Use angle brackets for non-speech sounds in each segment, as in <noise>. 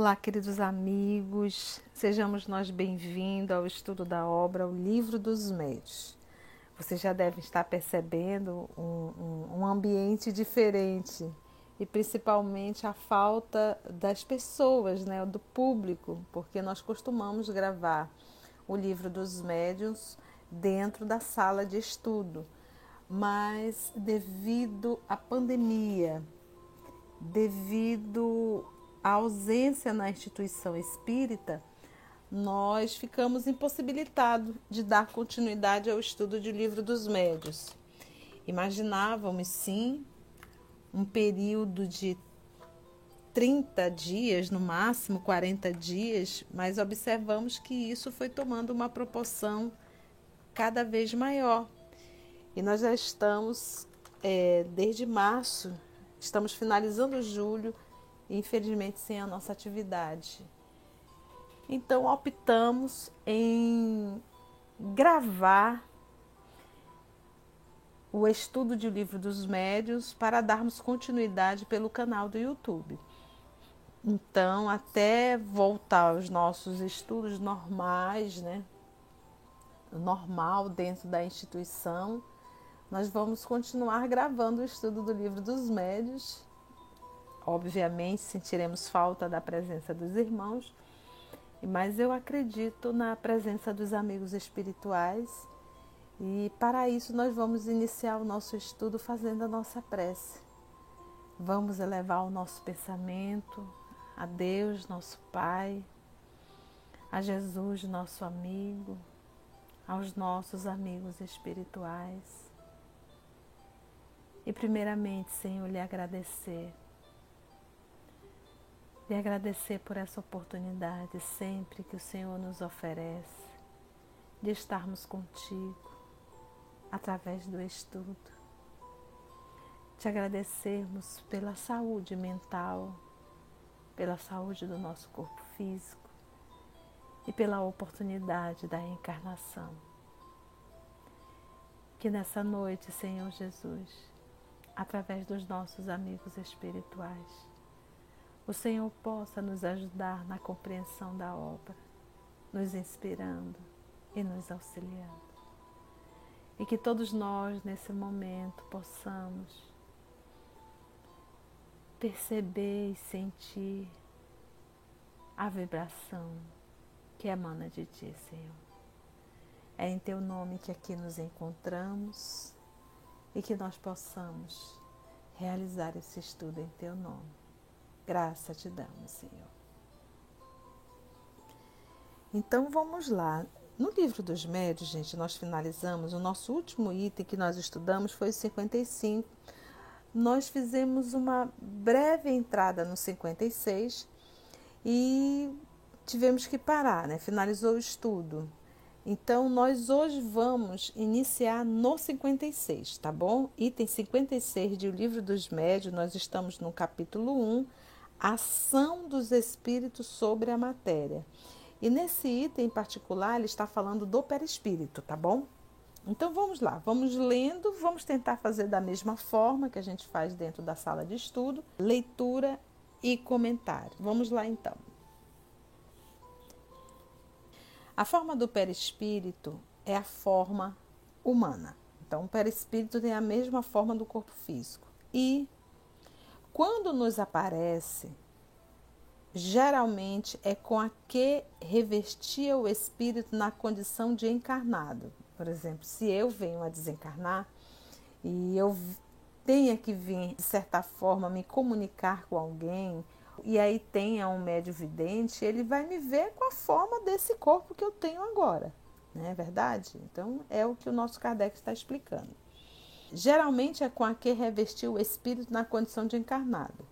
Olá, queridos amigos, sejamos nós bem-vindos ao estudo da obra O Livro dos Médios. Você já deve estar percebendo um, um, um, ambiente diferente e principalmente a falta das pessoas, né, do público, porque nós costumamos gravar o Livro dos Médios dentro da sala de estudo, mas devido à pandemia, devido a ausência na instituição espírita, nós ficamos impossibilitados de dar continuidade ao estudo do livro dos médios. Imaginávamos, sim, um período de 30 dias, no máximo 40 dias, mas observamos que isso foi tomando uma proporção cada vez maior. E nós já estamos, é, desde março, estamos finalizando julho, infelizmente sem a nossa atividade. Então optamos em gravar o estudo de livro dos médios para darmos continuidade pelo canal do YouTube. Então, até voltar aos nossos estudos normais, né? Normal dentro da instituição, nós vamos continuar gravando o estudo do livro dos médios Obviamente sentiremos falta da presença dos irmãos, mas eu acredito na presença dos amigos espirituais e para isso nós vamos iniciar o nosso estudo fazendo a nossa prece. Vamos elevar o nosso pensamento a Deus, nosso Pai, a Jesus, nosso amigo, aos nossos amigos espirituais. E primeiramente, Senhor, lhe agradecer e agradecer por essa oportunidade sempre que o Senhor nos oferece de estarmos contigo através do estudo. Te agradecermos pela saúde mental, pela saúde do nosso corpo físico e pela oportunidade da encarnação. Que nessa noite, Senhor Jesus, através dos nossos amigos espirituais, o Senhor possa nos ajudar na compreensão da obra, nos inspirando e nos auxiliando. E que todos nós, nesse momento, possamos perceber e sentir a vibração que emana de Ti, Senhor. É em Teu nome que aqui nos encontramos e que nós possamos realizar esse estudo em Teu nome. Graça te damos, Senhor. Então vamos lá. No livro dos médios, gente, nós finalizamos. O nosso último item que nós estudamos foi o 55. Nós fizemos uma breve entrada no 56 e tivemos que parar, né? Finalizou o estudo. Então, nós hoje vamos iniciar no 56, tá bom? Item 56 de O Livro dos Médios, nós estamos no capítulo 1, ação dos espíritos sobre a matéria. E nesse item em particular, ele está falando do perispírito, tá bom? Então vamos lá, vamos lendo, vamos tentar fazer da mesma forma que a gente faz dentro da sala de estudo, leitura e comentário. Vamos lá então. A forma do perispírito é a forma humana. Então, o perispírito tem a mesma forma do corpo físico. E quando nos aparece, geralmente é com a que revestia o espírito na condição de encarnado. Por exemplo, se eu venho a desencarnar e eu tenha que vir, de certa forma, me comunicar com alguém, e aí tenha um médio vidente, ele vai me ver com a forma desse corpo que eu tenho agora. Não é verdade? Então, é o que o nosso Kardec está explicando. Geralmente é com a que revestiu o espírito na condição de encarnado.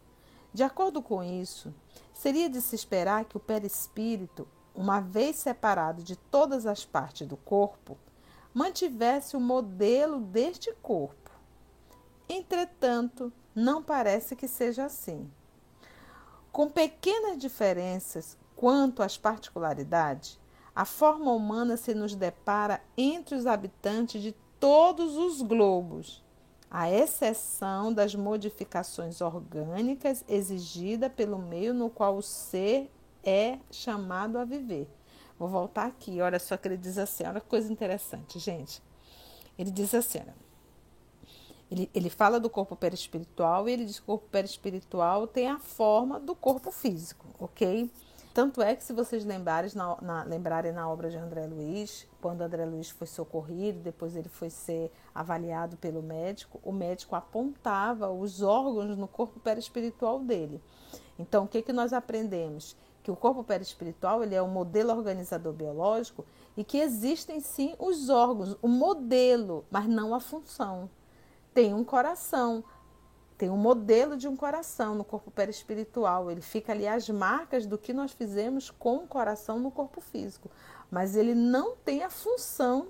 De acordo com isso, seria de se esperar que o perispírito, uma vez separado de todas as partes do corpo, mantivesse o modelo deste corpo. Entretanto, não parece que seja assim. Com pequenas diferenças quanto às particularidades, a forma humana se nos depara entre os habitantes de todos os globos, à exceção das modificações orgânicas exigidas pelo meio no qual o ser é chamado a viver. Vou voltar aqui, olha só que ele diz assim, olha que coisa interessante, gente. Ele diz assim, olha, ele, ele fala do corpo perispiritual e ele diz que o corpo perispiritual tem a forma do corpo físico, ok? Tanto é que, se vocês lembrarem na, na, lembrarem na obra de André Luiz, quando André Luiz foi socorrido, depois ele foi ser avaliado pelo médico, o médico apontava os órgãos no corpo perispiritual dele. Então, o que, que nós aprendemos? Que o corpo perispiritual ele é um modelo organizador biológico e que existem sim os órgãos, o modelo, mas não a função. Tem um coração, tem um modelo de um coração no corpo perispiritual. Ele fica ali as marcas do que nós fizemos com o coração no corpo físico. Mas ele não tem a função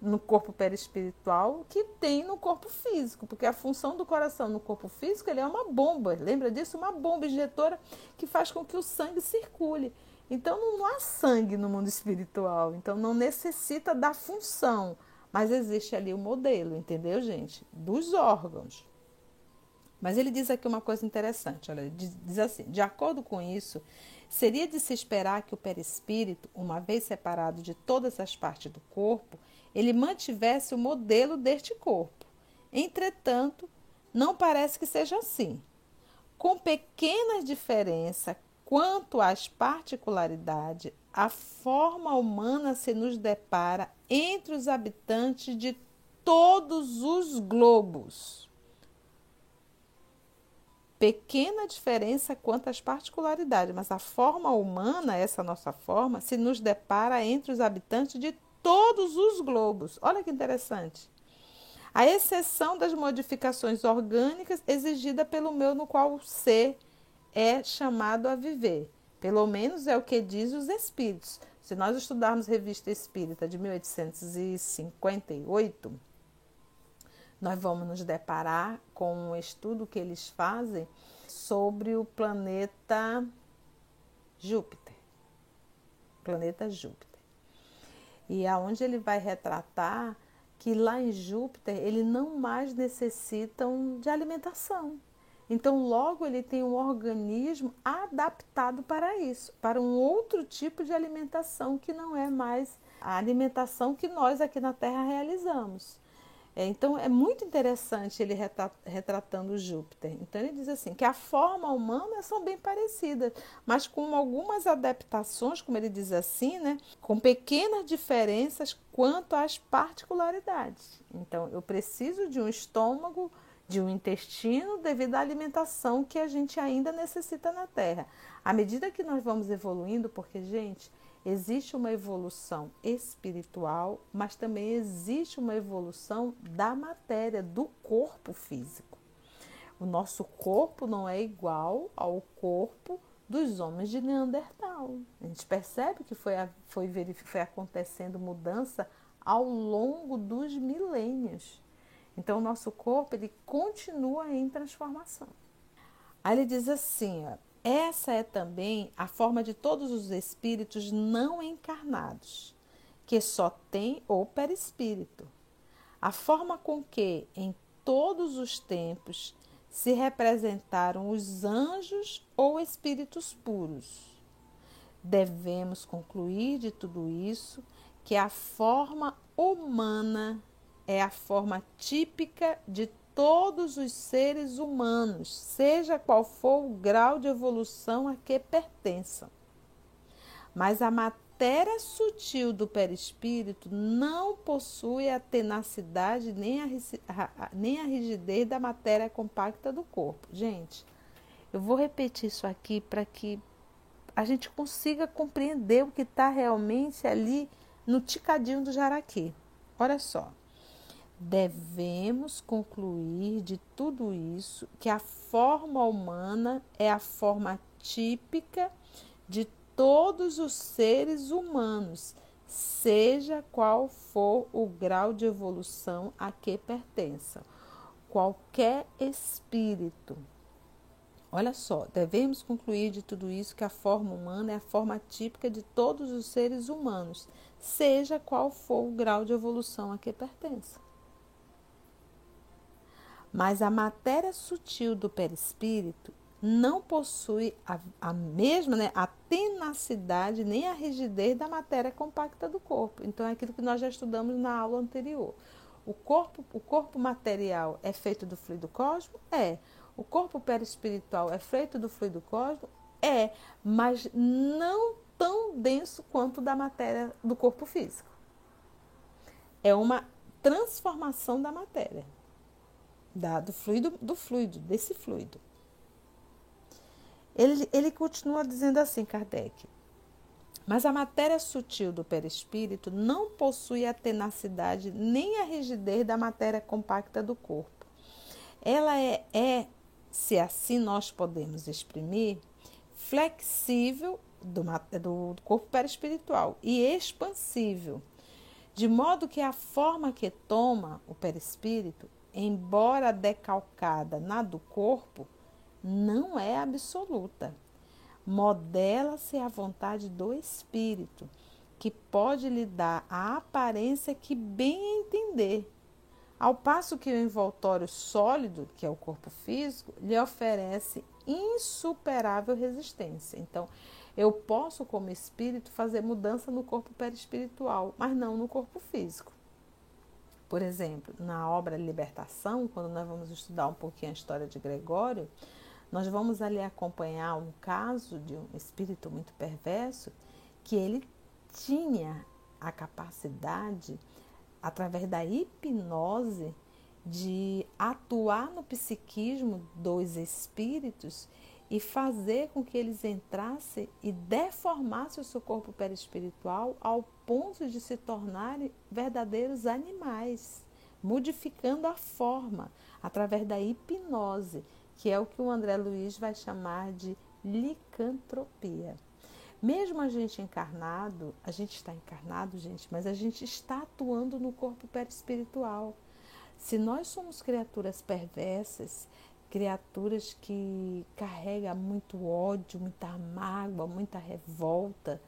no corpo perispiritual que tem no corpo físico, porque a função do coração no corpo físico ele é uma bomba, lembra disso? Uma bomba injetora que faz com que o sangue circule. Então não há sangue no mundo espiritual, então não necessita da função, mas existe ali o modelo, entendeu, gente? Dos órgãos. Mas ele diz aqui uma coisa interessante, olha, diz assim: de acordo com isso, seria de se esperar que o perispírito, uma vez separado de todas as partes do corpo, ele mantivesse o modelo deste corpo. Entretanto, não parece que seja assim. Com pequenas diferenças quanto às particularidades, a forma humana se nos depara entre os habitantes de todos os globos pequena diferença quanto às particularidades, mas a forma humana, essa nossa forma, se nos depara entre os habitantes de todos os globos. Olha que interessante. A exceção das modificações orgânicas exigidas pelo meu, no qual o ser é chamado a viver. Pelo menos é o que diz os espíritos. Se nós estudarmos Revista Espírita de 1858, nós vamos nos deparar com um estudo que eles fazem sobre o planeta Júpiter. Planeta Júpiter. E aonde ele vai retratar que lá em Júpiter ele não mais necessitam de alimentação. Então, logo ele tem um organismo adaptado para isso, para um outro tipo de alimentação que não é mais a alimentação que nós aqui na Terra realizamos. É, então é muito interessante ele retratando Júpiter. Então ele diz assim que a forma humana são bem parecidas, mas com algumas adaptações, como ele diz assim, né, com pequenas diferenças quanto às particularidades. Então eu preciso de um estômago, de um intestino devido à alimentação que a gente ainda necessita na Terra. À medida que nós vamos evoluindo, porque gente, Existe uma evolução espiritual, mas também existe uma evolução da matéria, do corpo físico. O nosso corpo não é igual ao corpo dos homens de Neandertal. A gente percebe que foi, foi, foi acontecendo mudança ao longo dos milênios. Então, o nosso corpo ele continua em transformação. Aí ele diz assim: ó, essa é também a forma de todos os espíritos não encarnados, que só tem o perispírito. A forma com que, em todos os tempos, se representaram os anjos ou espíritos puros. Devemos concluir de tudo isso que a forma humana é a forma típica de todos os seres humanos, seja qual for o grau de evolução a que pertençam. Mas a matéria sutil do perispírito não possui a tenacidade nem a, nem a rigidez da matéria compacta do corpo. Gente, eu vou repetir isso aqui para que a gente consiga compreender o que está realmente ali no ticadinho do jaraqui. Olha só devemos concluir de tudo isso que a forma humana é a forma típica de todos os seres humanos, seja qual for o grau de evolução a que pertença. Qualquer espírito. Olha só, devemos concluir de tudo isso que a forma humana é a forma típica de todos os seres humanos, seja qual for o grau de evolução a que pertença. Mas a matéria sutil do perispírito não possui a, a mesma, né, a tenacidade nem a rigidez da matéria compacta do corpo. Então é aquilo que nós já estudamos na aula anterior. O corpo, o corpo material é feito do fluido cósmico? É. O corpo perispiritual é feito do fluido cósmico? É, mas não tão denso quanto da matéria do corpo físico. É uma transformação da matéria, da, do fluido, do fluido, desse fluido. Ele, ele continua dizendo assim, Kardec. Mas a matéria sutil do perispírito não possui a tenacidade nem a rigidez da matéria compacta do corpo. Ela é, é se assim nós podemos exprimir, flexível do, do corpo perispiritual e expansível, de modo que a forma que toma o perispírito, embora decalcada na do corpo, não é absoluta. Modela-se a vontade do espírito, que pode lhe dar a aparência que bem entender, ao passo que o envoltório sólido, que é o corpo físico, lhe oferece insuperável resistência. Então, eu posso, como espírito, fazer mudança no corpo perispiritual, mas não no corpo físico. Por exemplo, na obra Libertação, quando nós vamos estudar um pouquinho a história de Gregório, nós vamos ali acompanhar um caso de um espírito muito perverso que ele tinha a capacidade, através da hipnose, de atuar no psiquismo dos espíritos e fazer com que eles entrassem e deformassem o seu corpo perispiritual ao ponto de se tornarem verdadeiros animais, modificando a forma através da hipnose que é o que o André Luiz vai chamar de licantropia. Mesmo a gente encarnado, a gente está encarnado, gente, mas a gente está atuando no corpo perispiritual. Se nós somos criaturas perversas, criaturas que carregam muito ódio, muita mágoa, muita revolta,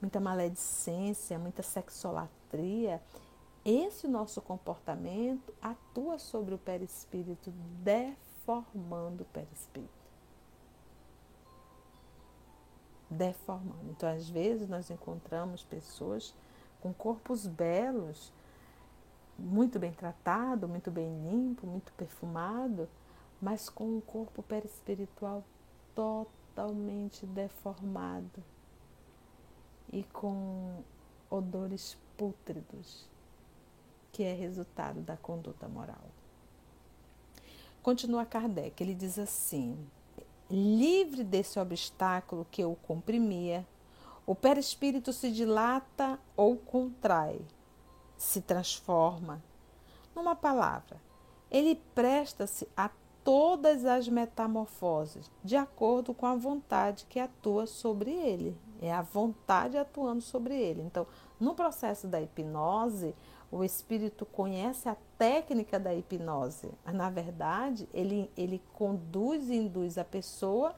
muita maledicência, muita sexolatria, esse nosso comportamento atua sobre o perispírito de deformando o perispírito. Deformando. Então, às vezes, nós encontramos pessoas com corpos belos, muito bem tratado, muito bem limpo, muito perfumado, mas com um corpo perispiritual totalmente deformado e com odores pútridos, que é resultado da conduta moral. Continua Kardec, ele diz assim: livre desse obstáculo que o comprimia, o perispírito se dilata ou contrai, se transforma. Numa palavra, ele presta-se a todas as metamorfoses, de acordo com a vontade que atua sobre ele. É a vontade atuando sobre ele. Então, no processo da hipnose, o espírito conhece a técnica da hipnose, na verdade ele, ele conduz e induz a pessoa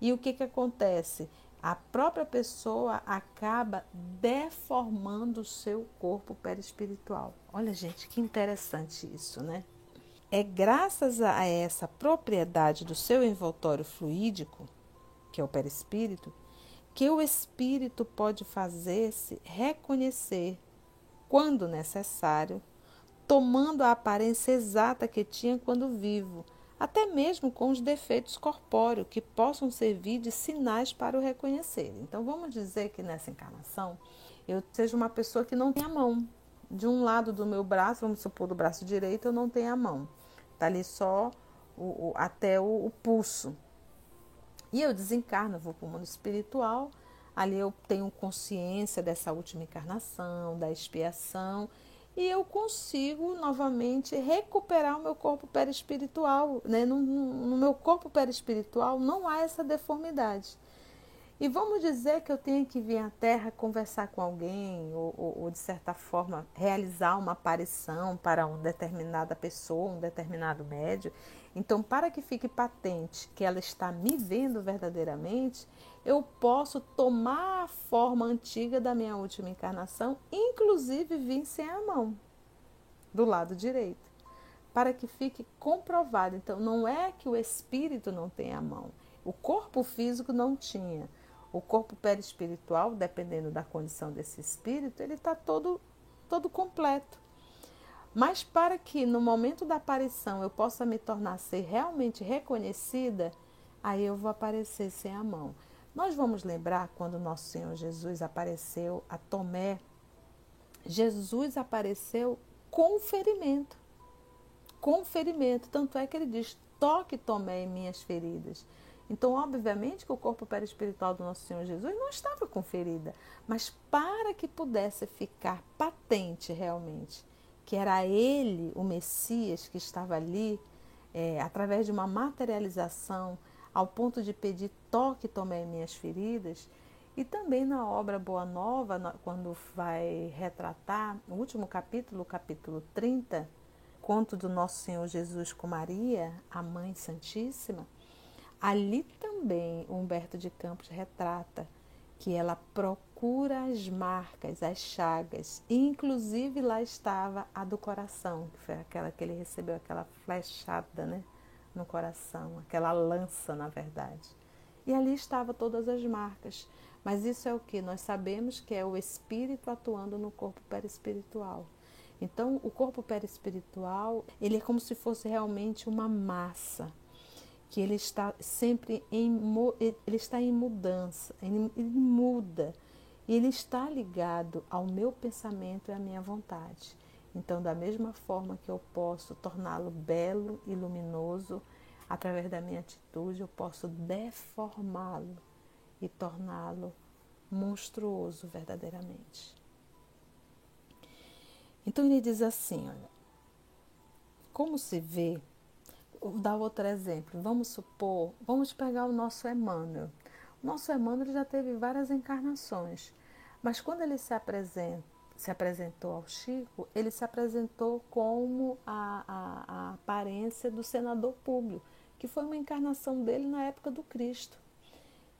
e o que, que acontece? A própria pessoa acaba deformando o seu corpo perispiritual. Olha, gente, que interessante isso, né? É graças a essa propriedade do seu envoltório fluídico, que é o perispírito, que o espírito pode fazer-se reconhecer quando necessário, tomando a aparência exata que tinha quando vivo, até mesmo com os defeitos corpóreos que possam servir de sinais para o reconhecer. Então vamos dizer que nessa encarnação eu seja uma pessoa que não tem a mão. De um lado do meu braço, vamos supor do braço direito, eu não tenho a mão. Está ali só o, o, até o, o pulso. E eu desencarno, vou para o mundo espiritual Ali eu tenho consciência dessa última encarnação, da expiação, e eu consigo novamente recuperar o meu corpo perispiritual. Né? No, no meu corpo perispiritual não há essa deformidade. E vamos dizer que eu tenho que vir à Terra conversar com alguém, ou, ou, ou, de certa forma realizar uma aparição para uma determinada pessoa, um determinado médio. Então, para que fique patente que ela está me vendo verdadeiramente, eu posso tomar a forma antiga da minha última encarnação, inclusive vir sem a mão, do lado direito. para que fique comprovado. Então, não é que o espírito não tenha a mão, o corpo físico não tinha. O corpo perispiritual, dependendo da condição desse espírito, ele está todo, todo completo. Mas para que no momento da aparição eu possa me tornar ser realmente reconhecida, aí eu vou aparecer sem a mão. Nós vamos lembrar quando nosso Senhor Jesus apareceu a Tomé. Jesus apareceu com ferimento com ferimento. Tanto é que ele diz: toque, Tomé, em minhas feridas. Então, obviamente que o corpo perispiritual do nosso Senhor Jesus não estava com ferida, mas para que pudesse ficar patente realmente que era ele, o Messias, que estava ali, é, através de uma materialização, ao ponto de pedir toque, Tomé, em minhas feridas, e também na obra Boa Nova, quando vai retratar, no último capítulo, capítulo 30, conto do Nosso Senhor Jesus com Maria, a Mãe Santíssima, ali também Humberto de Campos retrata que ela procura as marcas, as chagas, inclusive lá estava a do coração, que foi aquela que ele recebeu, aquela flechada né, no coração, aquela lança, na verdade. E ali estava todas as marcas. Mas isso é o que? Nós sabemos que é o espírito atuando no corpo perispiritual. Então, o corpo perispiritual, ele é como se fosse realmente uma massa, que ele está sempre em, ele está em mudança, ele, ele muda, ele está ligado ao meu pensamento e à minha vontade. Então, da mesma forma que eu posso torná-lo belo e luminoso, através da minha atitude, eu posso deformá-lo e torná-lo monstruoso verdadeiramente. Então ele diz assim, olha, como se vê, dar outro exemplo, vamos supor, vamos pegar o nosso Emmanuel. O nosso Emmanuel já teve várias encarnações, mas quando ele se, apresenta, se apresentou ao Chico, ele se apresentou como a, a, a aparência do senador público, que foi uma encarnação dele na época do Cristo.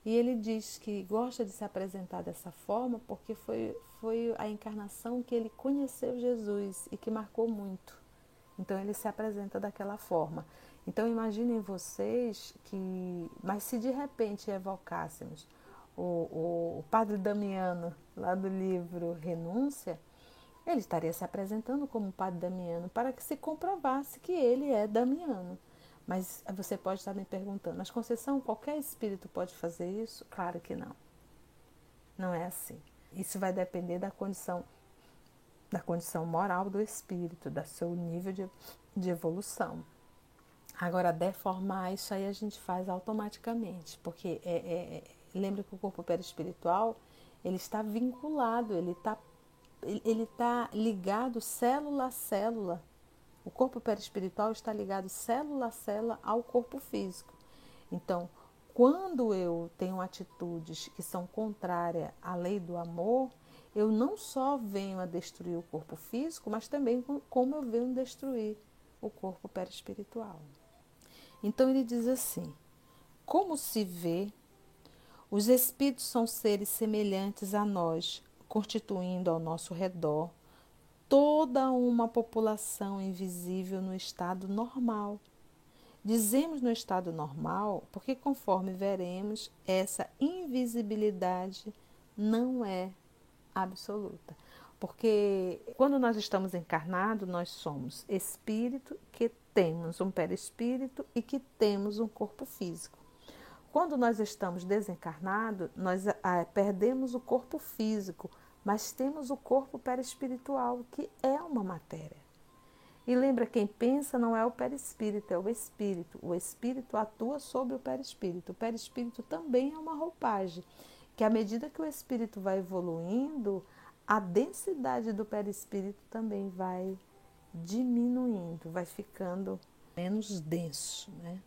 E ele diz que gosta de se apresentar dessa forma porque foi, foi a encarnação que ele conheceu Jesus e que marcou muito. Então ele se apresenta daquela forma. Então imaginem vocês que, mas se de repente evocássemos o, o, o padre Damiano lá do livro Renúncia, ele estaria se apresentando como padre Damiano para que se comprovasse que ele é Damiano. Mas você pode estar me perguntando, mas Conceição, qualquer espírito pode fazer isso? Claro que não. Não é assim. Isso vai depender da condição da condição moral do espírito, do seu nível de, de evolução. Agora, deformar isso aí a gente faz automaticamente, porque é, é, é lembra que o corpo perispiritual ele está vinculado, ele está ele está ligado célula a célula o corpo perispiritual está ligado célula a célula ao corpo físico. Então, quando eu tenho atitudes que são contrárias à lei do amor, eu não só venho a destruir o corpo físico, mas também como eu venho destruir o corpo perispiritual. Então ele diz assim: como se vê, os espíritos são seres semelhantes a nós, constituindo ao nosso redor toda uma população invisível no estado normal. Dizemos no estado normal porque, conforme veremos, essa invisibilidade não é absoluta. Porque quando nós estamos encarnados, nós somos espírito que temos um perispírito e que temos um corpo físico. Quando nós estamos desencarnados, nós ah, perdemos o corpo físico, mas temos o corpo perispiritual, que é uma matéria. E lembra, quem pensa não é o perispírito, é o espírito. O espírito atua sobre o perispírito. O perispírito também é uma roupagem, que à medida que o espírito vai evoluindo, a densidade do perispírito também vai diminuindo, vai ficando menos denso, né?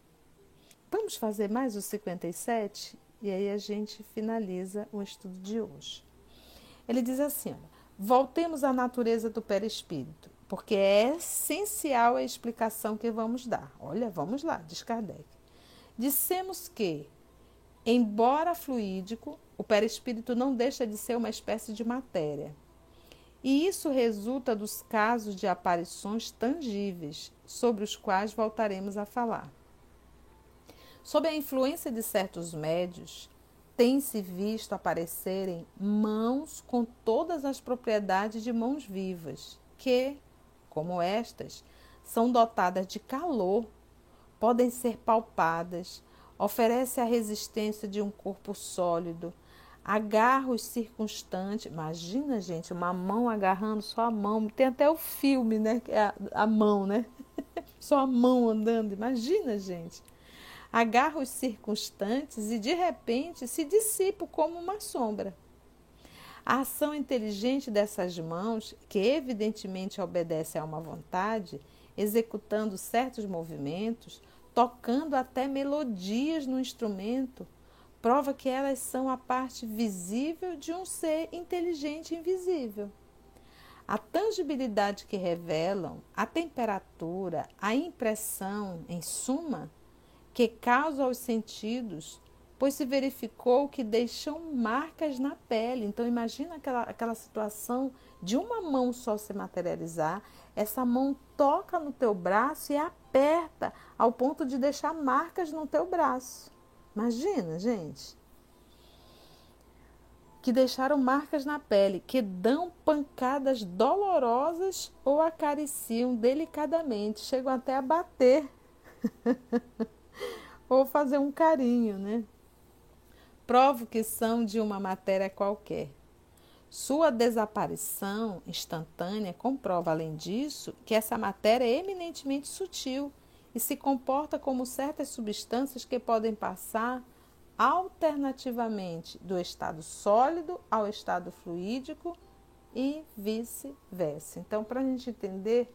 Vamos fazer mais o 57 e aí a gente finaliza o estudo de hoje. Ele diz assim: voltemos à natureza do perispírito, porque é essencial a explicação que vamos dar. Olha, vamos lá, diz Kardec. Dissemos que, embora fluídico, o perispírito não deixa de ser uma espécie de matéria. E isso resulta dos casos de aparições tangíveis, sobre os quais voltaremos a falar. Sob a influência de certos médios, tem-se visto aparecerem mãos com todas as propriedades de mãos vivas, que, como estas, são dotadas de calor, podem ser palpadas, oferecem a resistência de um corpo sólido, agarros circunstantes. Imagina, gente, uma mão agarrando só a mão. Tem até o filme, né? É a, a mão, né? <laughs> só a mão andando. Imagina, gente. Agarros circunstantes e de repente se dissipa como uma sombra. A ação inteligente dessas mãos, que evidentemente obedece a uma vontade, executando certos movimentos, tocando até melodias no instrumento, prova que elas são a parte visível de um ser inteligente invisível. A tangibilidade que revelam, a temperatura, a impressão, em suma, que causa aos sentidos, pois se verificou que deixam marcas na pele. Então imagina aquela, aquela situação de uma mão só se materializar, essa mão toca no teu braço e aperta ao ponto de deixar marcas no teu braço. Imagina, gente. Que deixaram marcas na pele, que dão pancadas dolorosas ou acariciam delicadamente, chegam até a bater. <laughs> ou fazer um carinho, né? Provo que são de uma matéria qualquer. Sua desaparição instantânea comprova, além disso, que essa matéria é eminentemente sutil e se comporta como certas substâncias que podem passar alternativamente do estado sólido ao estado fluídico e vice-versa. Então, para a gente entender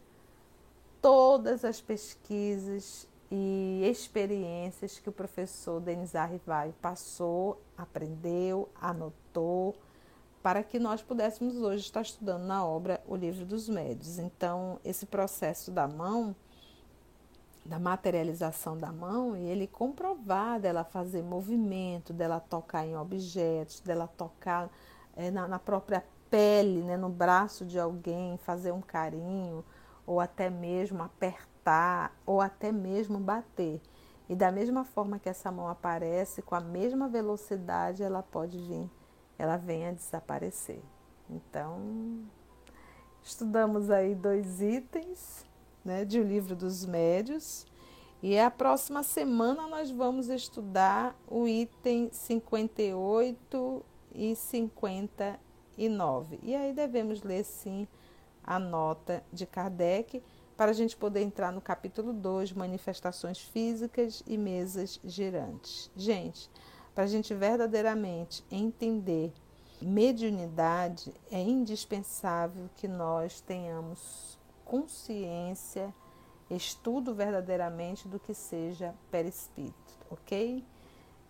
todas as pesquisas e experiências que o professor Denis Arrivai passou, aprendeu, anotou, para que nós pudéssemos hoje estar estudando na obra O Livro dos Médios. Então, esse processo da mão, da materialização da mão, e ele comprovar dela fazer movimento, dela tocar em objetos, dela tocar é, na, na própria pele, né, no braço de alguém, fazer um carinho, ou até mesmo apertar, ou até mesmo bater. E da mesma forma que essa mão aparece, com a mesma velocidade, ela pode vir ela vem a desaparecer. Então, estudamos aí dois itens né, de O Livro dos Médios. E a próxima semana nós vamos estudar o item 58 e 59. E aí devemos ler sim a nota de Kardec para a gente poder entrar no capítulo 2, manifestações físicas e mesas girantes. Gente, para a gente verdadeiramente entender mediunidade, é indispensável que nós tenhamos consciência, estudo verdadeiramente do que seja perispírito, ok?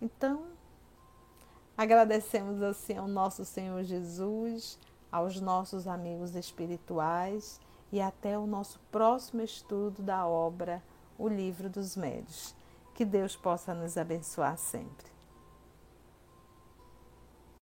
Então, agradecemos assim ao nosso Senhor Jesus, aos nossos amigos espirituais e até o nosso próximo estudo da obra O Livro dos Médios. Que Deus possa nos abençoar sempre.